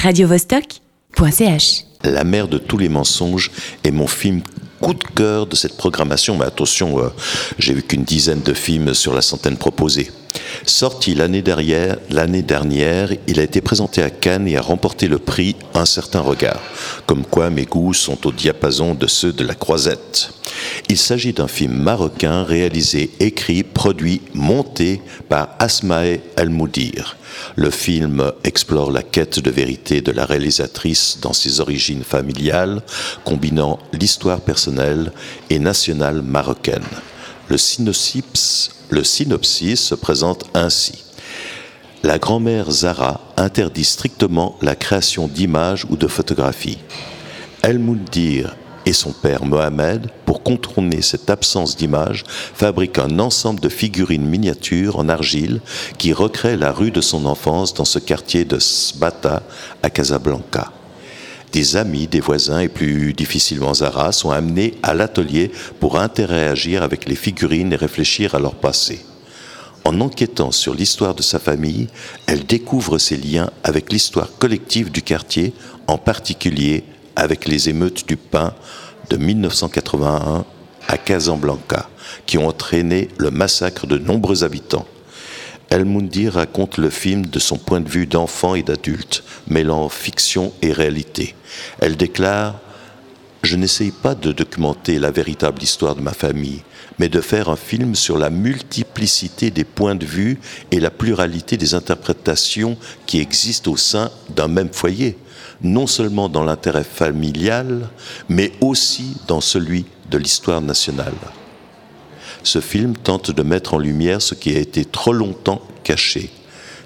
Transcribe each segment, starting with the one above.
radiovostok.ch. La mère de tous les mensonges est mon film coup de cœur de cette programmation, mais attention, euh, j'ai vu qu'une dizaine de films sur la centaine proposée. Sorti l'année dernière, l'année dernière, il a été présenté à Cannes et a remporté le prix Un certain regard. Comme quoi mes goûts sont au diapason de ceux de la Croisette. Il s'agit d'un film marocain réalisé, écrit, produit, monté par Asmae El-Moudir. Le film explore la quête de vérité de la réalisatrice dans ses origines familiales, combinant l'histoire personnelle et nationale marocaine. Le synopsis, se présente ainsi. La grand-mère Zara interdit strictement la création d'images ou de photographies. El-Moudir et son père Mohamed, pour contourner cette absence d'image, fabriquent un ensemble de figurines miniatures en argile qui recréent la rue de son enfance dans ce quartier de Sbata à Casablanca. Des amis, des voisins et plus difficilement Zara sont amenés à l'atelier pour interagir avec les figurines et réfléchir à leur passé. En enquêtant sur l'histoire de sa famille, elle découvre ses liens avec l'histoire collective du quartier, en particulier avec les émeutes du pain de 1981 à Casablanca, qui ont entraîné le massacre de nombreux habitants. El Mundi raconte le film de son point de vue d'enfant et d'adulte, mêlant fiction et réalité. Elle déclare Je n'essaye pas de documenter la véritable histoire de ma famille, mais de faire un film sur la multiplicité des points de vue et la pluralité des interprétations qui existent au sein d'un même foyer non seulement dans l'intérêt familial, mais aussi dans celui de l'histoire nationale. Ce film tente de mettre en lumière ce qui a été trop longtemps caché.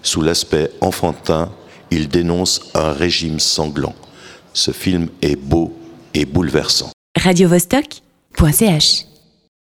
Sous l'aspect enfantin, il dénonce un régime sanglant. Ce film est beau et bouleversant. radiovostok.ch